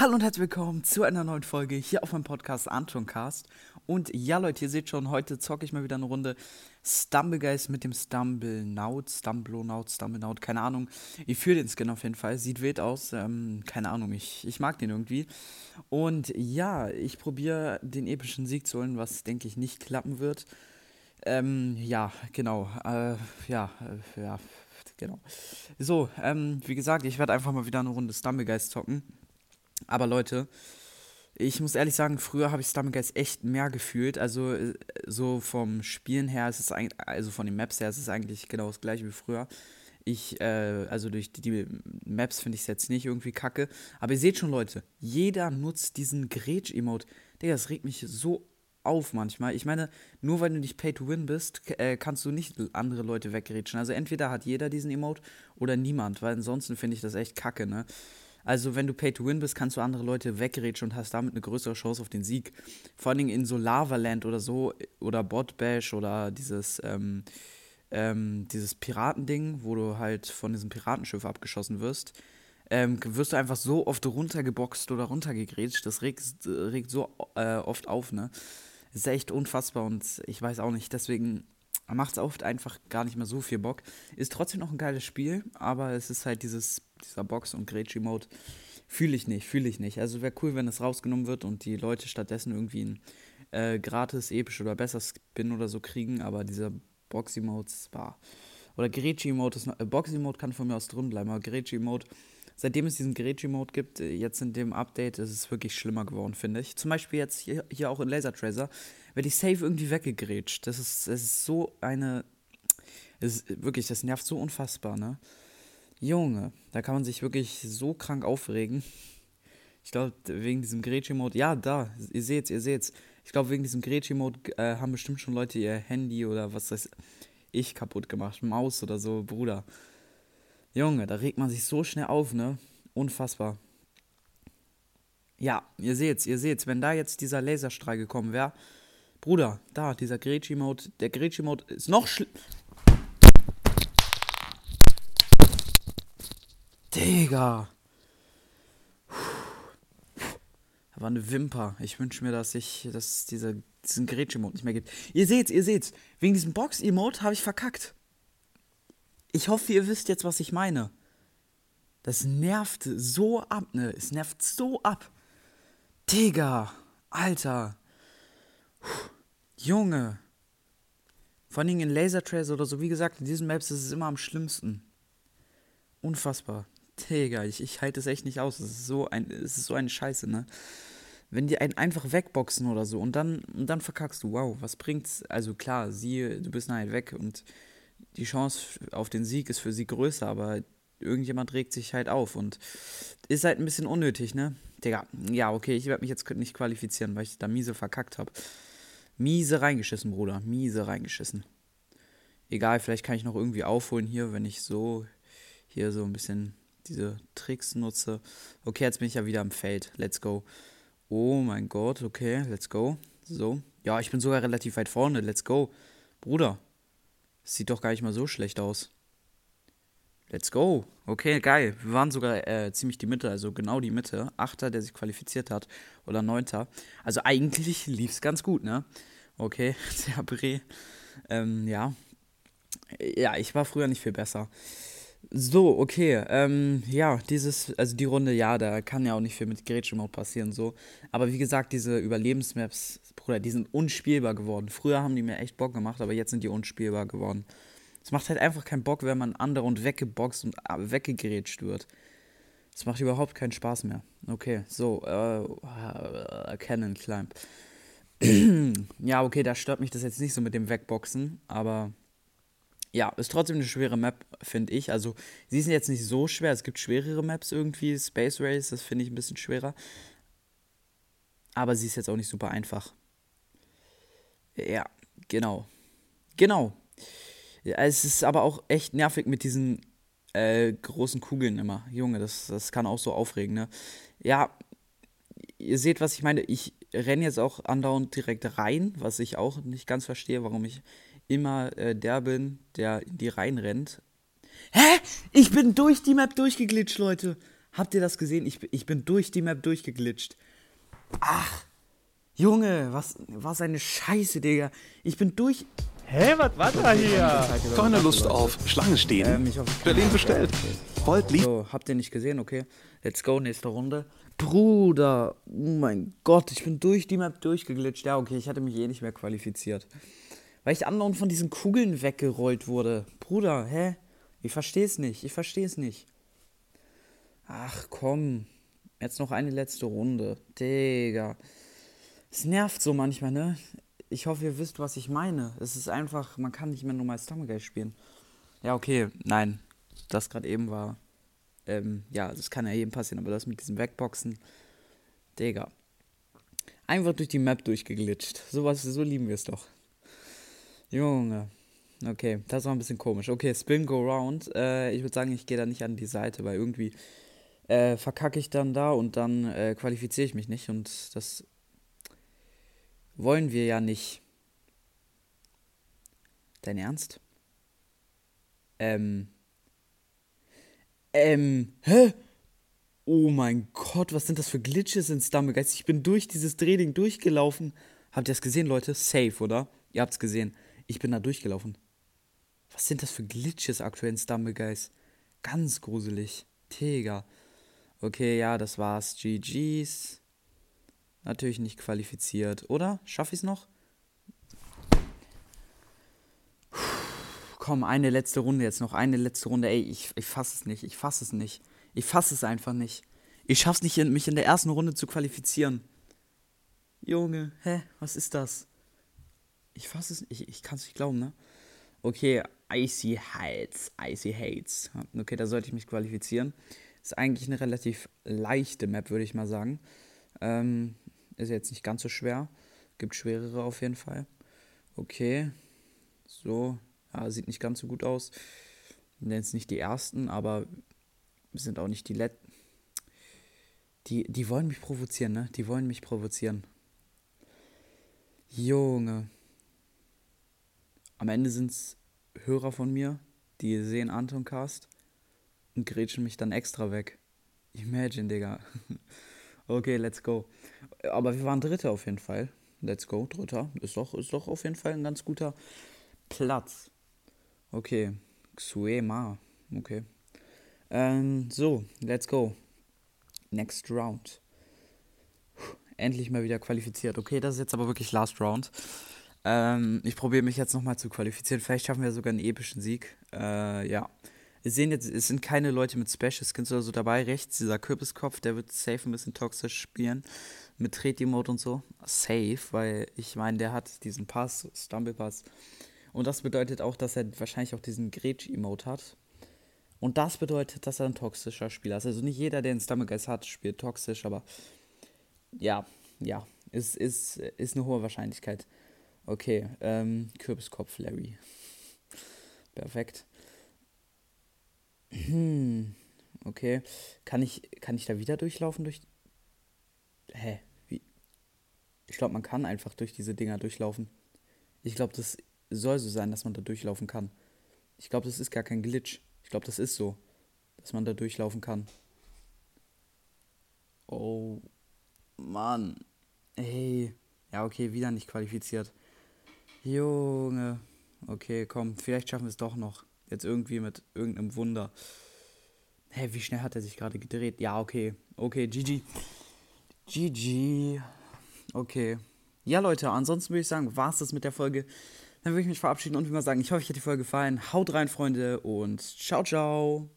Hallo und herzlich willkommen zu einer neuen Folge hier auf meinem Podcast Antoncast. Und ja, Leute, ihr seht schon, heute zocke ich mal wieder eine Runde Stumblegeist mit dem Stumble-Naut, Stumblonaut, Stumble-Naut, keine Ahnung. Ich fühle den Skin auf jeden Fall, sieht wild aus, ähm, keine Ahnung, ich, ich mag den irgendwie. Und ja, ich probiere den epischen Sieg zu holen, was denke ich nicht klappen wird. Ähm, ja, genau, äh, ja, äh, ja, genau. So, ähm, wie gesagt, ich werde einfach mal wieder eine Runde Stumblegeist zocken. Aber Leute, ich muss ehrlich sagen, früher habe ich Stumblegeist echt mehr gefühlt. Also äh, so vom Spielen her ist es eigentlich, also von den Maps her ist es eigentlich genau das gleiche wie früher. Ich, äh, also durch die, die Maps finde ich es jetzt nicht irgendwie kacke. Aber ihr seht schon, Leute, jeder nutzt diesen Gretsch-Emote. Digga, das regt mich so auf manchmal. Ich meine, nur weil du nicht Pay to Win bist, äh, kannst du nicht andere Leute weggrätschen. Also entweder hat jeder diesen Emote oder niemand, weil ansonsten finde ich das echt kacke, ne? Also, wenn du Pay to Win bist, kannst du andere Leute wegrätschen und hast damit eine größere Chance auf den Sieg. Vor allen Dingen in so Lavaland oder so, oder Bot Bash oder dieses, ähm, ähm, dieses Piratending, wo du halt von diesem Piratenschiff abgeschossen wirst, ähm, wirst du einfach so oft runtergeboxt oder runtergegrätscht. Das regt, regt so äh, oft auf, ne? Ist echt unfassbar und ich weiß auch nicht, deswegen macht es oft einfach gar nicht mehr so viel Bock. Ist trotzdem noch ein geiles Spiel, aber es ist halt dieses, dieser Box- und Gretsch-Mode. Fühle ich nicht, fühle ich nicht. Also wäre cool, wenn es rausgenommen wird und die Leute stattdessen irgendwie ein äh, gratis, episch oder besser Spin oder so kriegen, aber dieser Boxy-Mode war. Oder noch, äh, Boxy-Mode kann von mir aus drin bleiben, aber Gretsch-Mode seitdem es diesen Gretsch-Mode gibt, äh, jetzt in dem Update, ist es wirklich schlimmer geworden, finde ich. Zum Beispiel jetzt hier, hier auch in Laser Tracer, werde ich safe irgendwie weggegrätscht. Das ist, das ist so eine. Das ist, wirklich, das nervt so unfassbar, ne? Junge, da kann man sich wirklich so krank aufregen. Ich glaube, wegen diesem Gretsch-Mode, ja, da, ihr seht's, ihr seht's. Ich glaube, wegen diesem Gretsch-Mode äh, haben bestimmt schon Leute ihr Handy oder was weiß ich kaputt gemacht. Maus oder so, Bruder. Junge, da regt man sich so schnell auf, ne? Unfassbar. Ja, ihr seht's, ihr seht's, wenn da jetzt dieser Laserstrahl gekommen wäre. Bruder, da, dieser Greci-Mode, der Greci-Mode ist noch schlimm. Digga. Da war eine Wimper. Ich wünsche mir, dass ich, dass diese, diesen Gretsch-Emote nicht mehr gibt. Ihr seht's, ihr seht's. Wegen diesem Box-Emote habe ich verkackt. Ich hoffe, ihr wisst jetzt, was ich meine. Das nervt so ab, ne? Es nervt so ab. Digga, Alter. Puh, Junge. Vor allem in Laser Trace oder so, wie gesagt, in diesen Maps ist es immer am schlimmsten. Unfassbar. Digga, ich, ich halte es echt nicht aus. Es ist so ein, es ist so eine Scheiße, ne? Wenn die einen einfach wegboxen oder so und dann, und dann verkackst du, wow, was bringt's? Also klar, sie, du bist nachher weg und die Chance auf den Sieg ist für sie größer, aber irgendjemand regt sich halt auf und ist halt ein bisschen unnötig, ne? Digga, ja, okay, ich werde mich jetzt nicht qualifizieren, weil ich da miese verkackt habe. Miese reingeschissen, Bruder, miese reingeschissen. Egal, vielleicht kann ich noch irgendwie aufholen hier, wenn ich so hier so ein bisschen diese Tricks nutze. Okay, jetzt bin ich ja wieder am Feld. Let's go. Oh mein Gott, okay, let's go. So. Ja, ich bin sogar relativ weit vorne. Let's go. Bruder, Sieht doch gar nicht mal so schlecht aus. Let's go. Okay, geil. Wir waren sogar äh, ziemlich die Mitte, also genau die Mitte. Achter, der sich qualifiziert hat. Oder Neunter. Also eigentlich lief es ganz gut, ne? Okay, sehr bre. Ähm, ja. Ja, ich war früher nicht viel besser. So, okay. Ähm, ja, dieses, also die Runde, ja, da kann ja auch nicht viel mit Gretchen-Mode passieren, so. Aber wie gesagt, diese Überlebensmaps, Bruder, die sind unspielbar geworden. Früher haben die mir echt Bock gemacht, aber jetzt sind die unspielbar geworden. Es macht halt einfach keinen Bock, wenn man andere und weggeboxt und äh, weggegrätscht wird. Es macht überhaupt keinen Spaß mehr. Okay, so, äh Cannon Climb. ja, okay, da stört mich das jetzt nicht so mit dem Wegboxen, aber ja, ist trotzdem eine schwere Map, finde ich. Also, sie ist jetzt nicht so schwer. Es gibt schwerere Maps irgendwie. Space Race, das finde ich ein bisschen schwerer. Aber sie ist jetzt auch nicht super einfach. Ja, genau. Genau. Ja, es ist aber auch echt nervig mit diesen äh, großen Kugeln immer. Junge, das, das kann auch so aufregen, ne? Ja, ihr seht, was ich meine. Ich renne jetzt auch andauernd direkt rein, was ich auch nicht ganz verstehe, warum ich immer äh, der bin, der in die reinrennt. Hä? Ich bin durch die Map durchgeglitscht, Leute. Habt ihr das gesehen? Ich, ich bin durch die Map durchgeglitscht. Ach, Junge, was, was eine Scheiße, Digga. Ich bin durch. Hä, was war da hier? Keine Lust auf Schlange stehen. Ähm, ich hoffe, Berlin bestellt. Volt lieb. So, habt ihr nicht gesehen? Okay, let's go, nächste Runde. Bruder, oh mein Gott, ich bin durch die Map durchgeglitscht. Ja, okay, ich hatte mich eh nicht mehr qualifiziert. Weil ich andauernd von diesen Kugeln weggerollt wurde. Bruder, hä? Ich versteh's nicht, ich versteh's nicht. Ach komm, jetzt noch eine letzte Runde. Digga. Es nervt so manchmal, ne? Ich hoffe, ihr wisst, was ich meine. Es ist einfach, man kann nicht mehr normal Stomach spielen. Ja, okay, nein. Das gerade eben war. Ähm, ja, das kann ja jedem passieren, aber das mit diesem Wegboxen. Digga. Einfach durch die Map durchgeglitscht. Sowas, so lieben wir es doch. Junge. Okay, das war ein bisschen komisch. Okay, Spin Go Round. Äh, ich würde sagen, ich gehe da nicht an die Seite, weil irgendwie äh, verkacke ich dann da und dann äh, qualifiziere ich mich nicht. Und das wollen wir ja nicht. Dein Ernst? Ähm. Ähm. Hä? Oh mein Gott, was sind das für Glitches in Stumblegeist? Ich bin durch dieses Drehding durchgelaufen. Habt ihr das gesehen, Leute? Safe, oder? Ihr habt's gesehen. Ich bin da durchgelaufen. Was sind das für Glitches aktuell in Stumblegeist? Ganz gruselig. Tega. Okay, ja, das war's. GG's. Natürlich nicht qualifiziert, oder? Schaff ich's noch? Komm, eine letzte Runde jetzt noch. Eine letzte Runde. Ey, ich, ich fass es nicht. Ich fass es nicht. Ich fass es einfach nicht. Ich schaff's nicht, mich in der ersten Runde zu qualifizieren. Junge, hä? Was ist das? Ich fass es. Ich, ich kann's nicht glauben, ne? Okay, Icy Heights. Icy Hates. Okay, da sollte ich mich qualifizieren. Ist eigentlich eine relativ leichte Map, würde ich mal sagen. Ähm, ist jetzt nicht ganz so schwer. Gibt schwerere auf jeden Fall. Okay. So. Ja, sieht nicht ganz so gut aus. Jetzt nicht die ersten, aber sind auch nicht die letzten. Die, die wollen mich provozieren, ne? Die wollen mich provozieren. Junge. Am Ende sind es Hörer von mir, die sehen Anton Cast und grätschen mich dann extra weg. Imagine, Digga. okay, let's go. Aber wir waren Dritter auf jeden Fall. Let's go, Dritter. Ist doch, ist doch auf jeden Fall ein ganz guter Platz. Okay. Xuema. Okay. Ähm, so, let's go. Next round. Puh, endlich mal wieder qualifiziert. Okay, das ist jetzt aber wirklich Last Round. Ähm, ich probiere mich jetzt nochmal zu qualifizieren. Vielleicht schaffen wir sogar einen epischen Sieg. Äh, ja. Wir sehen jetzt, es sind keine Leute mit Special Skins oder so dabei. Rechts dieser Kürbiskopf, der wird safe ein bisschen toxisch spielen. Mit Treti-Mode und so. Safe, weil ich meine, der hat diesen Pass, Stumble Pass. Und das bedeutet auch, dass er wahrscheinlich auch diesen Gretsch-Emote hat. Und das bedeutet, dass er ein toxischer Spieler ist. Also nicht jeder, der einen Stumble hat, spielt toxisch, aber ja, ja, ist, ist, ist eine hohe Wahrscheinlichkeit. Okay, ähm, Kürbiskopf Larry. Perfekt. Hm, okay. Kann ich, kann ich da wieder durchlaufen durch. Hä? Wie? Ich glaube, man kann einfach durch diese Dinger durchlaufen. Ich glaube, das soll so sein, dass man da durchlaufen kann. Ich glaube, das ist gar kein Glitch. Ich glaube, das ist so, dass man da durchlaufen kann. Oh, Mann. Hey. Ja, okay, wieder nicht qualifiziert. Junge. Okay, komm, vielleicht schaffen wir es doch noch. Jetzt irgendwie mit irgendeinem Wunder. Hä, wie schnell hat er sich gerade gedreht? Ja, okay. Okay, GG. GG. Okay. Ja, Leute, ansonsten würde ich sagen, war es das mit der Folge. Dann würde ich mich verabschieden und wie mal sagen, ich hoffe, euch hat die Folge gefallen. Haut rein, Freunde, und ciao, ciao.